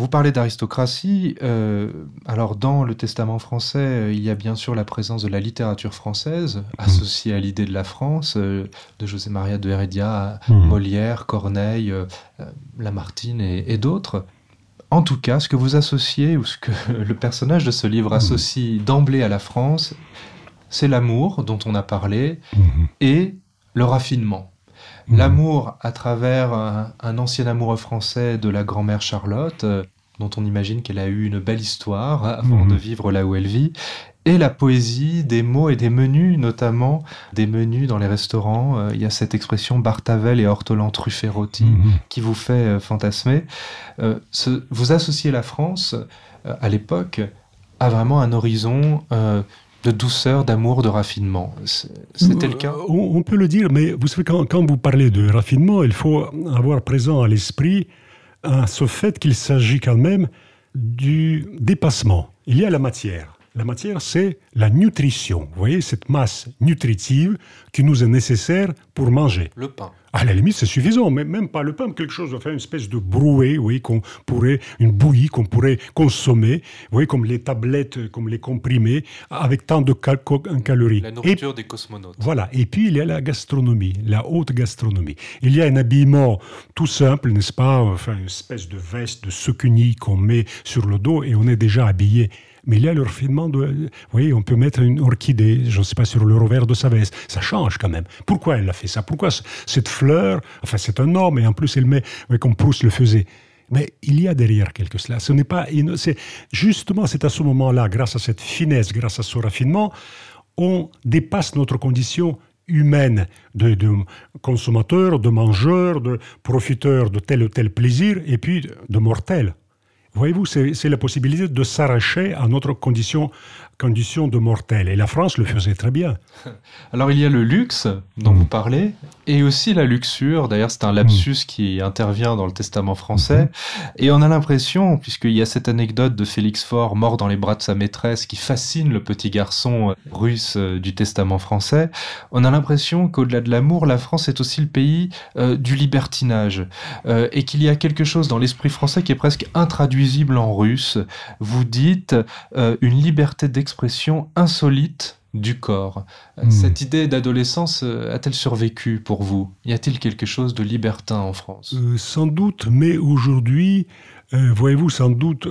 Vous parlez d'aristocratie. euh, alors, dans le Testament français, euh, il y a bien sûr la présence de la littérature française, associée à l'idée de la France, euh, de José Maria de Heredia, à Mhm. Molière, Corneille, euh, Lamartine et, et d'autres. En tout cas, ce que vous associez, ou ce que le personnage de ce livre associe d'emblée à la France, c'est l'amour dont on a parlé et le raffinement. L'amour à travers un, un ancien amoureux français de la grand-mère Charlotte, euh, dont on imagine qu'elle a eu une belle histoire avant Mhm. de vivre là où elle vit, et la poésie des mots et des menus, notamment des menus dans les restaurants. Euh, Il y a cette expression Bartavel et ortolan truffé rôti Mhm. qui vous fait euh, fantasmer. Euh, ce- vous associez la France, euh, à l'époque, à vraiment un horizon euh, de douceur, d'amour, de raffinement. C'était le cas? Euh, On, peut le dire, mais vous savez, quand, vous parlez de raffinement, il faut avoir présent à l'esprit ce fait qu'il s'agit quand même du dépassement. Il y a la matière. La matière, c'est la nutrition. Vous voyez, cette masse nutritive qui nous est nécessaire pour manger. Le pain. À la limite, c'est suffisant, mais même pas le pain, quelque chose, enfin, une espèce de brouet, oui, qu'on pourrait, une bouillie qu'on pourrait consommer, vous voyez, comme les tablettes, comme les comprimés, avec tant de cal- calories. La Et nourriture des cosmonautes. voilà. Et puis, il y a la gastronomie, la haute gastronomie. Il y a un habillement tout simple, n'est-ce pas? Enfin, une espèce de veste de secugny qu'on met sur le dos et on est déjà habillé. Mais a le raffinement de... Vous voyez, on peut mettre une orchidée, je ne sais pas, sur le revers de sa veste. Ça change quand même. Pourquoi elle a fait ça? Pourquoi cette fleur Enfin, c'est un homme et en plus, elle met, oui, comme Proust le faisait. Mais il y a derrière quelque chose. Ce n'est pas, c'est justement, c'est à ce moment-là, grâce à cette finesse, grâce à ce raffinement, on dépasse notre condition humaine de, de consommateur, de mangeur, de profiteur de tel ou tel plaisir, et puis de mortel. Voyez-vous, c'est la possibilité de s'arracher à notre condition condition de mortel. Et la France le faisait très bien. Alors il y a le luxe dont vous parlez, et aussi la luxure. D'ailleurs, c'est un lapsus qui intervient dans le Testament français. Et on a l'impression, puisqu'il y a cette anecdote de Félix Faure, mort dans les bras de sa maîtresse, qui fascine le petit garçon russe euh, du Testament français, on a l'impression qu'au-delà de l'amour, la France est aussi le pays euh, du libertinage. Euh, et qu'il y a quelque chose dans l'esprit français qui est presque intraduisible en russe. Vous dites une liberté d'expression expression insolite du corps. Euh, hmm. Cette idée d'adolescence euh, a-t-elle survécu pour vous? Y a-t-il quelque chose de libertin en France? Euh, Sans doute, mais aujourd'hui, voyez-vous, sans doute,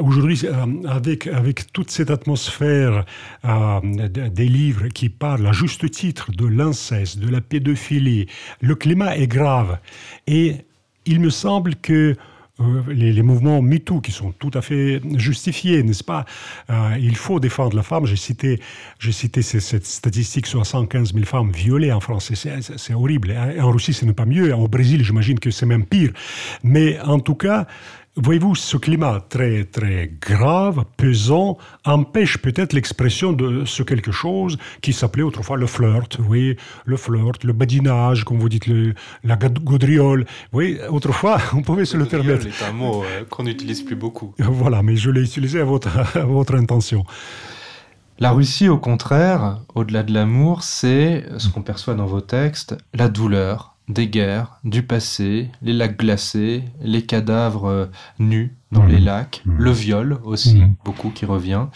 aujourd'hui, avec, avec toute cette atmosphère des livres qui parlent à juste titre de l'inceste, de la pédophilie, le climat est grave. Et il me semble que euh, les, mouvements MeToo qui sont tout à fait justifiés, n'est-ce pas euh, Il faut défendre la femme. J'ai cité, j'ai cité cette statistique 75 000 femmes violées en France. C'est horrible. En Russie, ce n'est pas mieux. Au Brésil, j'imagine que c'est même pire. Mais en tout cas, Voyez-vous, ce climat très, très grave, pesant, empêche peut-être l'expression de ce quelque chose qui s'appelait autrefois le flirt, oui, le flirt, le badinage, comme vous dites, le, la gaudriole. Oui, autrefois, on pouvait se le permettre. C'est un mot euh, qu'on n'utilise plus beaucoup. Voilà, mais je l'ai utilisé à votre, à votre intention. La Russie, au contraire, au-delà de l'amour, c'est ce qu'on perçoit dans vos textes, la douleur, des guerres, du passé, les lacs glacés, les cadavres euh, nus dans les lacs, le viol aussi, beaucoup qui revient.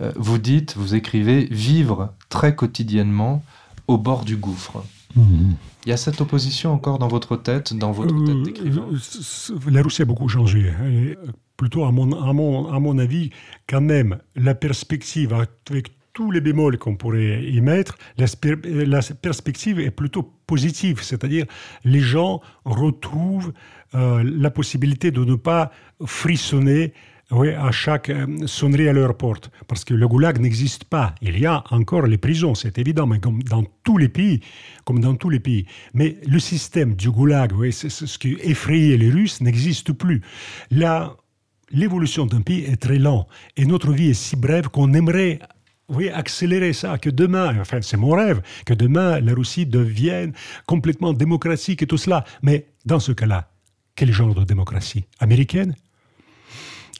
Euh, vous dites, vous écrivez, vivre très quotidiennement au bord du gouffre. Il y a cette opposition encore dans votre tête, dans votre tête d'écrivain? euh, La Russie a beaucoup changé. Hein, plutôt, à mon, à, mon, à mon avis, quand même, la perspective avec tous les bémols qu'on pourrait y mettre, la, perspective est plutôt positive, c'est-à-dire les gens retrouvent euh, la possibilité de ne pas frissonner à chaque euh, sonnerie à leur porte, parce que le goulag n'existe pas. Il y a encore les prisons, c'est évident, mais comme dans tous les pays, comme dans tous les pays. Mais le système du goulag, ce qui effrayait les Russes, n'existe plus. Là, l'évolution d'un pays est très lente, et notre vie est si brève qu'on aimerait oui, accélérer ça, que demain, enfin c'est mon rêve, que demain la Russie devienne complètement démocratique et tout cela. Mais dans ce cas-là, quel genre de démocratie? Américaine?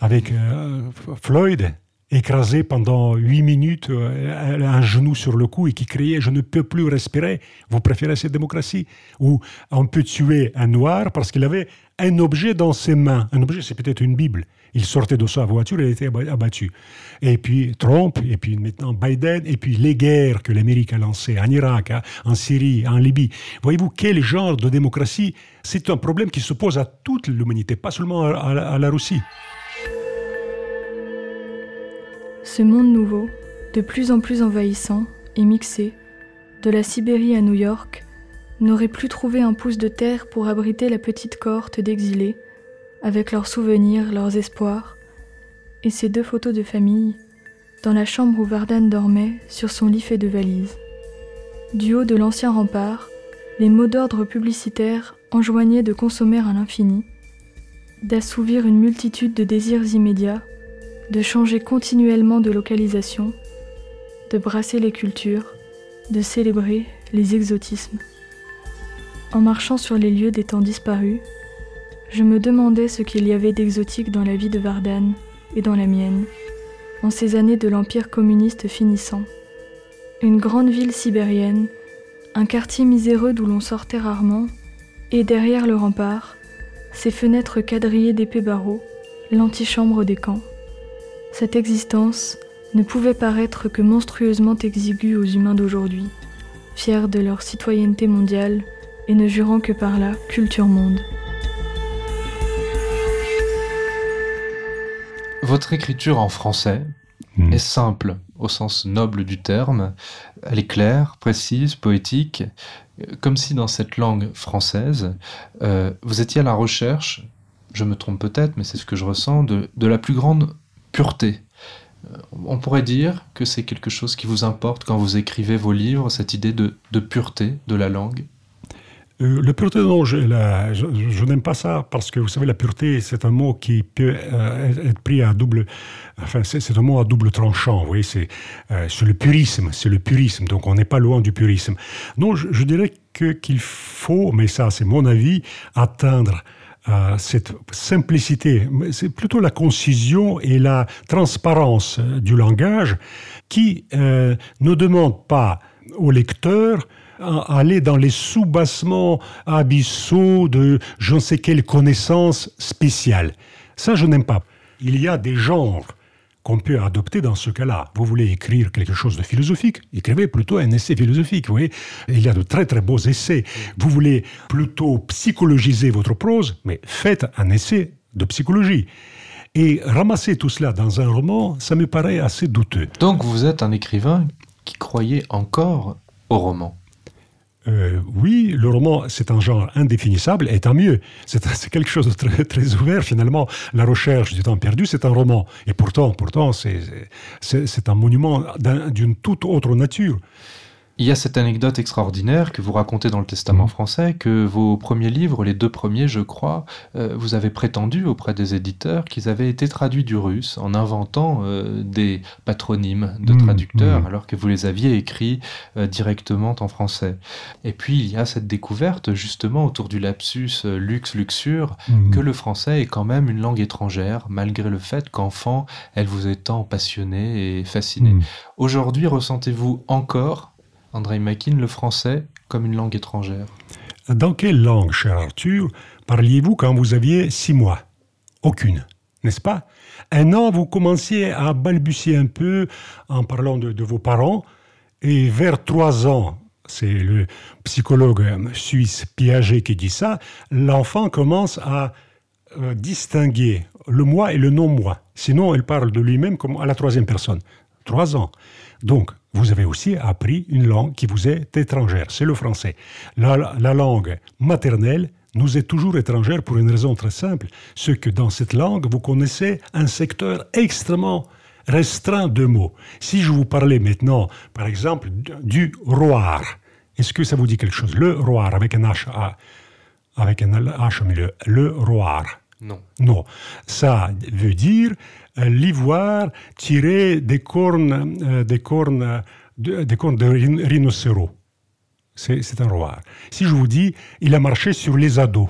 Avec euh, Floyd? Écrasé pendant huit minutes, euh, un genou sur le cou et qui criait Je ne peux plus respirer. Vous préférez cette démocratie Où on peut tuer un noir parce qu'il avait un objet dans ses mains. Un objet, c'est peut-être une Bible. Il sortait de sa voiture, il était abattu. Et puis Trump, et puis maintenant Biden, et puis les guerres que l'Amérique a lancées en Irak, hein, en Syrie, en Libye. Voyez-vous quel genre de démocratie? C'est un problème qui se pose à toute l'humanité, pas seulement à, la Russie. Ce monde nouveau, de plus en plus envahissant et mixé, de la Sibérie à New York, n'aurait plus trouvé un pouce de terre pour abriter la petite cohorte d'exilés avec leurs souvenirs, leurs espoirs, et ces deux photos de famille, dans la chambre où Vardan dormait sur son lit fait de valises. Du haut de l'ancien rempart, les mots d'ordre publicitaires enjoignaient de consommer à l'infini, d'assouvir une multitude de désirs immédiats, de changer continuellement de localisation, de brasser les cultures, de célébrer les exotismes. En marchant sur les lieux des temps disparus, je me demandais ce qu'il y avait d'exotique dans la vie de Vardan et dans la mienne, en ces années de l'empire communiste finissant. Une grande ville sibérienne, un quartier miséreux d'où l'on sortait rarement, et derrière le rempart, ses fenêtres quadrillées d'épais barreaux, l'antichambre des camps. Cette existence ne pouvait paraître que monstrueusement exiguë aux humains d'aujourd'hui, fiers de leur citoyenneté mondiale et ne jurant que par la culture monde. Votre écriture en français hmm. est simple au sens noble du terme. Elle est claire, précise, poétique, comme si dans cette langue française, euh, vous étiez à la recherche je me trompe peut-être, mais c'est ce que je ressens, de, de la plus grande pureté. Euh, on pourrait dire que c'est quelque chose qui vous importe quand vous écrivez vos livres, cette idée de, pureté de la langue euh, la pureté, non, je, n'aime pas ça parce que vous savez, la pureté, c'est un mot qui peut euh, être pris à double. Enfin, c'est un mot à double tranchant. Vous voyez, c'est euh, le purisme, c'est le purisme. Donc, on n'est pas loin du purisme. Non, je, dirais qu'il faut, mais ça, c'est mon avis, atteindre cette simplicité, c'est plutôt la concision et la transparence du langage qui ne demande pas au lecteur aller dans les sous-bassements abyssaux de je ne sais quelle connaissance spéciale. Ça, je n'aime pas. Il y a des genres qu'on peut adopter dans ce cas-là. Vous voulez écrire quelque chose de philosophique, écrivez plutôt un essai philosophique. Vous voyez Il y a de très très beaux essais. Vous voulez plutôt psychologiser votre prose, mais faites un essai de psychologie. Et ramasser tout cela dans un roman, ça me paraît assez douteux. Donc vous êtes un écrivain qui croyait encore au roman euh, oui, le roman, c'est un genre indéfinissable, et tant mieux. C'est quelque chose de très, très, ouvert, finalement. La recherche du temps perdu, c'est un roman. Et pourtant, pourtant c'est un monument d'une toute autre nature. Il y a cette anecdote extraordinaire que vous racontez dans le Testament mhm. français, que vos premiers livres, les deux premiers je crois, euh, vous avez prétendu auprès des éditeurs qu'ils avaient été traduits du russe en inventant euh, des patronymes de mhm. traducteurs mhm. alors que vous les aviez écrits euh, directement en français. Et puis il y a cette découverte justement autour du lapsus lux luxure que le français est quand même une langue étrangère malgré le fait qu'enfant elle vous est tant passionnée et fascinée. Aujourd'hui ressentez-vous encore André Makin, le français comme une langue étrangère. Dans quelle langue, cher Arthur, parliez-vous quand vous aviez six mois? Aucune, n'est-ce pas? Un an, vous commenciez à balbutier un peu en parlant de, vos parents, et vers trois ans, c'est le psychologue suisse Piaget qui dit ça, l'enfant commence à euh, distinguer le moi et le non-moi. Sinon, il parle de lui-même comme à la troisième personne. Trois ans. Donc, vous avez aussi appris une langue qui vous est étrangère, c'est le français. La, langue maternelle nous est toujours étrangère pour une raison très simple, c'est que dans cette langue, vous connaissez un secteur extrêmement restreint de mots. Si je vous parlais maintenant, par exemple, du roar, est-ce que ça vous dit quelque chose? Le roar, avec un H, avec un H au milieu, le roar. Non. Non. Ça veut dire l'ivoire tiré des cornes, euh, des cornes, de, des cornes de rhinocéros. C'est un roi. Si je vous dis, il a marché sur les ados,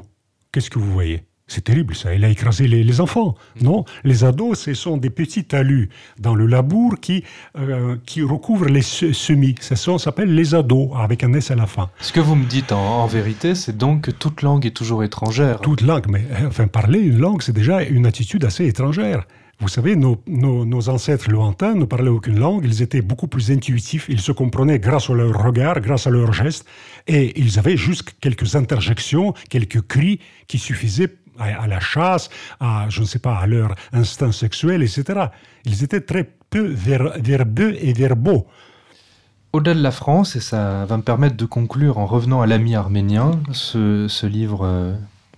qu'est-ce que vous voyez? C'est terrible ça, il a écrasé les, enfants. Non, les ados, ce sont des petits talus dans le labour qui, euh, qui recouvrent les semis. Ça s'appelle les ados, avec un S à la fin. Ce que vous me dites en, vérité, c'est donc que toute langue est toujours étrangère. Toute langue, mais enfin parler une langue, c'est déjà une attitude assez étrangère. Vous savez, nos, ancêtres lointains ne parlaient aucune langue, ils étaient beaucoup plus intuitifs, ils se comprenaient grâce à leur regard, grâce à leurs gestes, et ils avaient juste quelques interjections, quelques cris qui suffisaient à, la chasse, à, je ne sais pas, à leur instinct sexuel, etc. Ils étaient très peu verbeux et verbaux. Au-delà de la France, et ça va me permettre de conclure en revenant à l'ami arménien, ce, livre euh,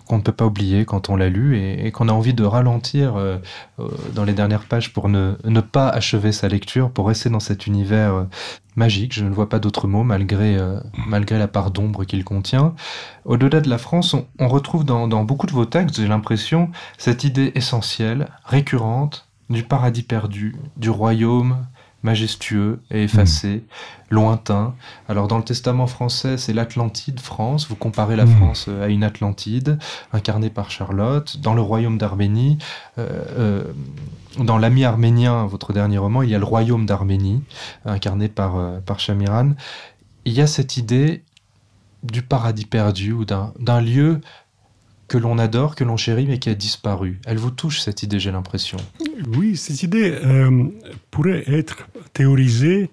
qu'on ne peut pas oublier quand on l'a lu et, qu'on a envie de ralentir euh, euh, dans les dernières pages pour ne, pas achever sa lecture, pour rester dans cet univers euh, magique, je ne vois pas d'autre mot malgré, malgré la part d'ombre qu'il contient. Au-delà de la France, on, retrouve dans, dans, beaucoup de vos textes, j'ai l'impression, cette idée essentielle, récurrente, du paradis perdu, du royaume majestueux et effacé, hmm. lointain. Alors dans le Testament français, c'est l'Atlantide France. Vous comparez la hmm. France euh, à une Atlantide, incarnée par Charlotte. Dans le royaume d'Arménie, euh, euh, dans l'ami arménien, votre dernier roman, il y a le royaume d'Arménie, incarné par, par Shamiran. Il y a cette idée du paradis perdu ou d'un lieu que l'on adore, que l'on chérit, mais qui a disparu. Elle vous touche, cette idée, j'ai l'impression. Oui, cette idée euh, pourrait être théorisée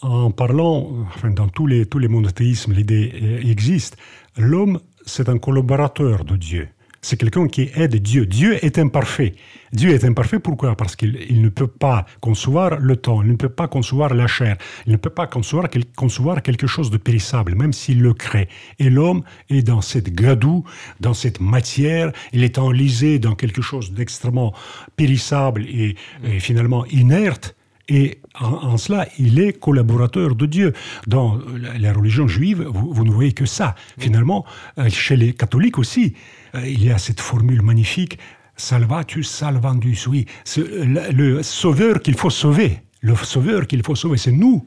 en parlant, enfin, dans tous les, tous les monothéismes, l'idée existe. L'homme, c'est un collaborateur de Dieu. C'est quelqu'un qui aide Dieu. Dieu est imparfait. Dieu est imparfait pourquoi? Parce qu'il ne peut pas concevoir le temps, il ne peut pas concevoir la chair, il ne peut pas concevoir, concevoir quelque chose de périssable, même s'il le crée. Et l'homme est dans cette gadoue, dans cette matière, il est enlisé dans quelque chose d'extrêmement périssable et, finalement inerte. Et en, cela, il est collaborateur de Dieu. Dans la, religion juive, vous, ne voyez que ça. Finalement, euh, chez les catholiques aussi, euh, il y a cette formule magnifique Salvatus salvandus, oui, le, sauveur qu'il faut sauver, le sauveur qu'il faut sauver, c'est nous,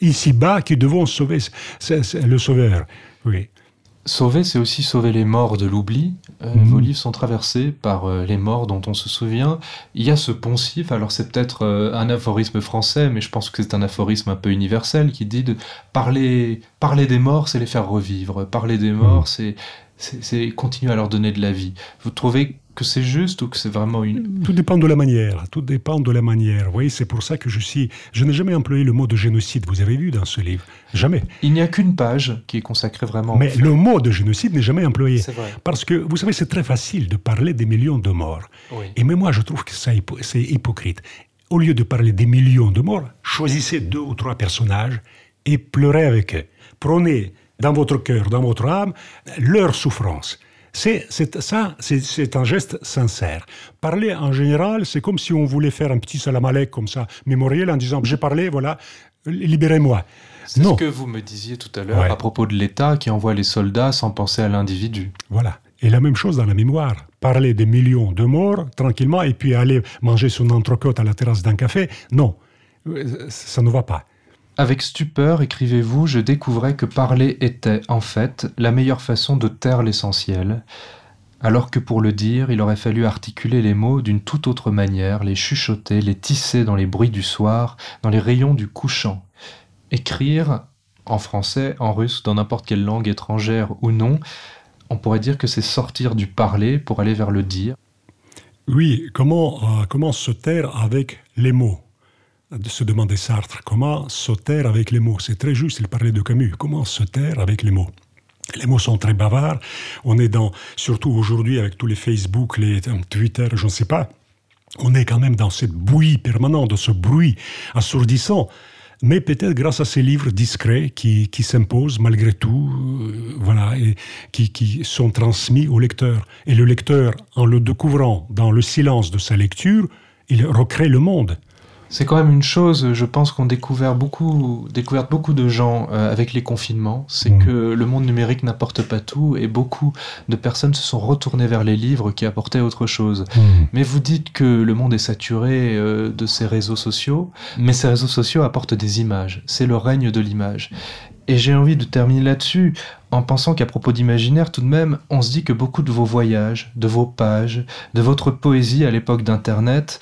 ici-bas, qui devons sauver le sauveur. Oui. Sauver, c'est aussi sauver les morts de l'oubli. Euh, mhm. Vos livres sont traversés par euh, les morts dont on se souvient. Il y a ce poncif, alors c'est peut-être un aphorisme français, mais je pense que c'est un aphorisme un peu universel qui dit de parler, parler des morts, c'est les faire revivre. Parler des morts, mhm. c'est c'est continuer à leur donner de la vie. Vous trouvez que c'est juste ou que c'est vraiment une... Tout dépend de la manière, tout dépend de la manière. Vous voyez, c'est pour ça que je suis... Je n'ai jamais employé le mot de génocide, vous avez vu dans ce livre. Jamais. Il n'y a qu'une page qui est consacrée vraiment... Mais le mot de génocide n'est jamais employé. C'est vrai. Parce que, vous savez, c'est très facile de parler des millions de morts. Et même moi, je trouve que c'est hypocrite. Au lieu de parler des millions de morts, choisissez deux ou trois personnages et pleurez avec eux. Prenez dans votre cœur, dans votre âme, leur souffrance. C'est, ça, c'est, un geste sincère. Parler en général, c'est comme si on voulait faire un petit salamalek comme ça, mémoriel, en disant j'ai parlé, voilà, libérez-moi. C'est ce que vous me disiez tout à l'heure à propos de l'État qui envoie les soldats sans penser à l'individu. Voilà. Et la même chose dans la mémoire. Parler des millions de morts tranquillement et puis aller manger son entrecôte à la terrasse d'un café, non, euh, ça ne va pas. Avec stupeur, écrivez-vous, je découvrais que parler était, en fait, la meilleure façon de taire l'essentiel, alors que pour le dire, il aurait fallu articuler les mots d'une toute autre manière, les chuchoter, les tisser dans les bruits du soir, dans les rayons du couchant. Écrire, en français, en russe, dans n'importe quelle langue étrangère ou non, on pourrait dire que c'est sortir du parler pour aller vers le dire. Oui, comment, euh, comment se taire avec les mots? De se demander Sartre comment se taire avec les mots. C'est très juste, il parlait de Camus. Comment se taire avec les mots? Les mots sont très bavards. On est dans, surtout aujourd'hui avec tous les Facebook, les euh, Twitter, je ne sais pas, on est quand même dans cette bouillie permanente, de ce bruit assourdissant. Mais peut-être grâce à ces livres discrets qui, qui s'imposent malgré tout, euh, voilà, et qui, qui sont transmis au lecteur. Et le lecteur, en le découvrant dans le silence de sa lecture, il recrée le monde. C'est quand même une chose, je pense qu'on découvert beaucoup, découvert beaucoup de gens euh, avec les confinements, c'est mmh. que le monde numérique n'apporte pas tout et beaucoup de personnes se sont retournées vers les livres qui apportaient autre chose. Mmh. Mais vous dites que le monde est saturé euh, de ces réseaux sociaux, mais ces réseaux sociaux apportent des images, c'est le règne de l'image. Et j'ai envie de terminer là-dessus en pensant qu'à propos d'imaginaire, tout de même, on se dit que beaucoup de vos voyages, de vos pages, de votre poésie à l'époque d'Internet,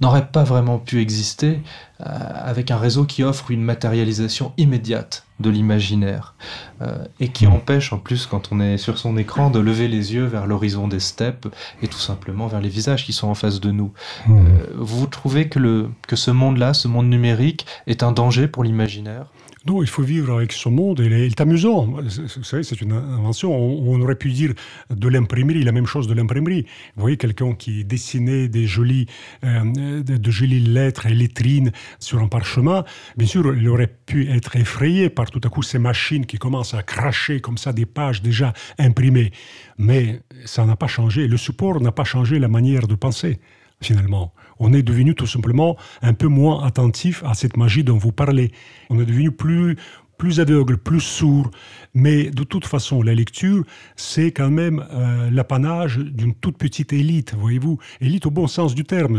n'aurait pas vraiment pu exister avec un réseau qui offre une matérialisation immédiate de l'imaginaire euh, et qui mm. empêche en plus quand on est sur son écran de lever les yeux vers l'horizon des steppes et tout simplement vers les visages qui sont en face de nous. Mm. Euh, vous trouvez que, le, que ce monde-là, ce monde numérique, est un danger pour l'imaginaire? Non, il faut vivre avec ce monde. Il est, amusant. Vous savez, c'est une invention. On, aurait pu dire de l'imprimerie, la même chose de l'imprimerie. Vous voyez quelqu'un qui dessinait des jolies, euh, de, jolies lettres et lettrines sur un parchemin. Bien sûr, il aurait pu être effrayé par tout à coup ces machines qui commencent à cracher comme ça des pages déjà imprimées. Mais ça n'a pas changé. Le support n'a pas changé la manière de penser, finalement on est devenu tout simplement un peu moins attentif à cette magie dont vous parlez. On est devenu plus, plus aveugle, plus sourd. Mais de toute façon, la lecture, c'est quand même euh, l'apanage d'une toute petite élite, voyez-vous. Élite au bon sens du terme,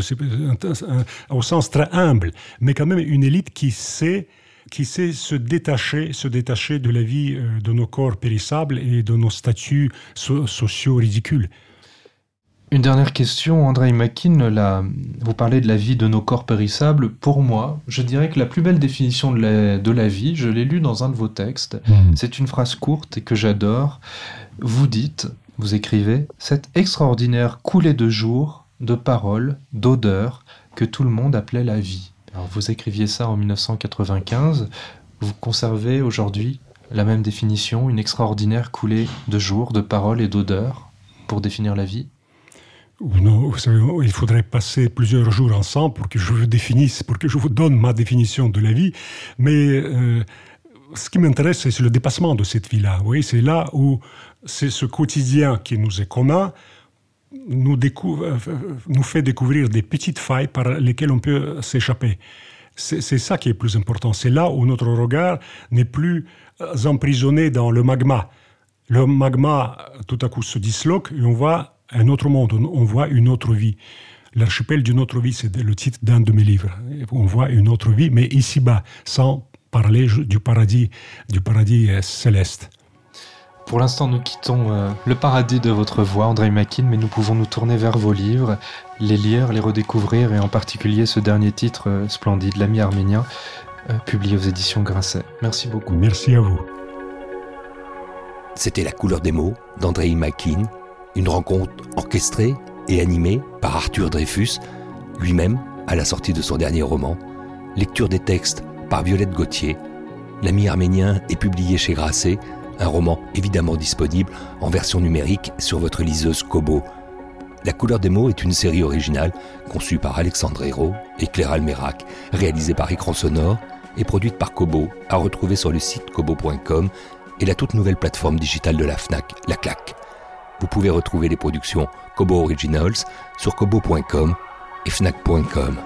au sens très humble, mais quand même une élite qui sait qui sait se détacher, se détacher de la vie euh, de nos corps périssables et de nos statuts sociaux ridicules. Une dernière question, André Makin, vous parlez de la vie de nos corps périssables. Pour moi, je dirais que la plus belle définition de la, vie, je l'ai lue dans un de vos textes, hmm. c'est une phrase courte et que j'adore. Vous dites, vous écrivez, cette extraordinaire coulée de jours, de paroles, d'odeurs que tout le monde appelait la vie. Alors vous écriviez ça en 1995, vous conservez aujourd'hui la même définition, une extraordinaire coulée de jours, de paroles et d'odeurs pour définir la vie? Non, il faudrait passer plusieurs jours ensemble pour que je vous définisse, pour que je vous donne ma définition de la vie. Mais euh, ce qui m'intéresse, c'est le dépassement de cette vie-là. C'est là où c'est ce quotidien qui nous est commun nous, euh, nous fait découvrir des petites failles par lesquelles on peut s'échapper. C'est ça qui est plus important. C'est là où notre regard n'est plus emprisonné dans le magma. Le magma, tout à coup, se disloque et on voit un autre monde, on voit une autre vie. L'archipel d'une autre vie, c'est le titre d'un de mes livres. On voit une autre vie, mais ici-bas, sans parler du paradis, du paradis euh, céleste. Pour l'instant, nous quittons euh, le paradis de votre voix, André Makin, mais nous pouvons nous tourner vers vos livres, les lire, les redécouvrir, et en particulier ce dernier titre euh, splendide, L'ami arménien, publié aux éditions Grasset. Merci beaucoup. Merci à vous. C'était La couleur des mots d'André Makin, une rencontre orchestrée et animée par Arthur Dreyfus, lui-même à la sortie de son dernier roman. Lecture des textes par Violette Gauthier. L'ami arménien est publié chez Grasset, un roman évidemment disponible en version numérique sur votre liseuse Kobo. La couleur des mots est une série originale conçue par Alexandre Hérault et Claire Almerac, réalisée par Écran Sonore et produite par Kobo, à retrouver sur le site kobo.com et la toute nouvelle plateforme digitale de la FNAC, La Claque. Vous pouvez retrouver les productions Kobo Originals sur kobo.com et fnac.com.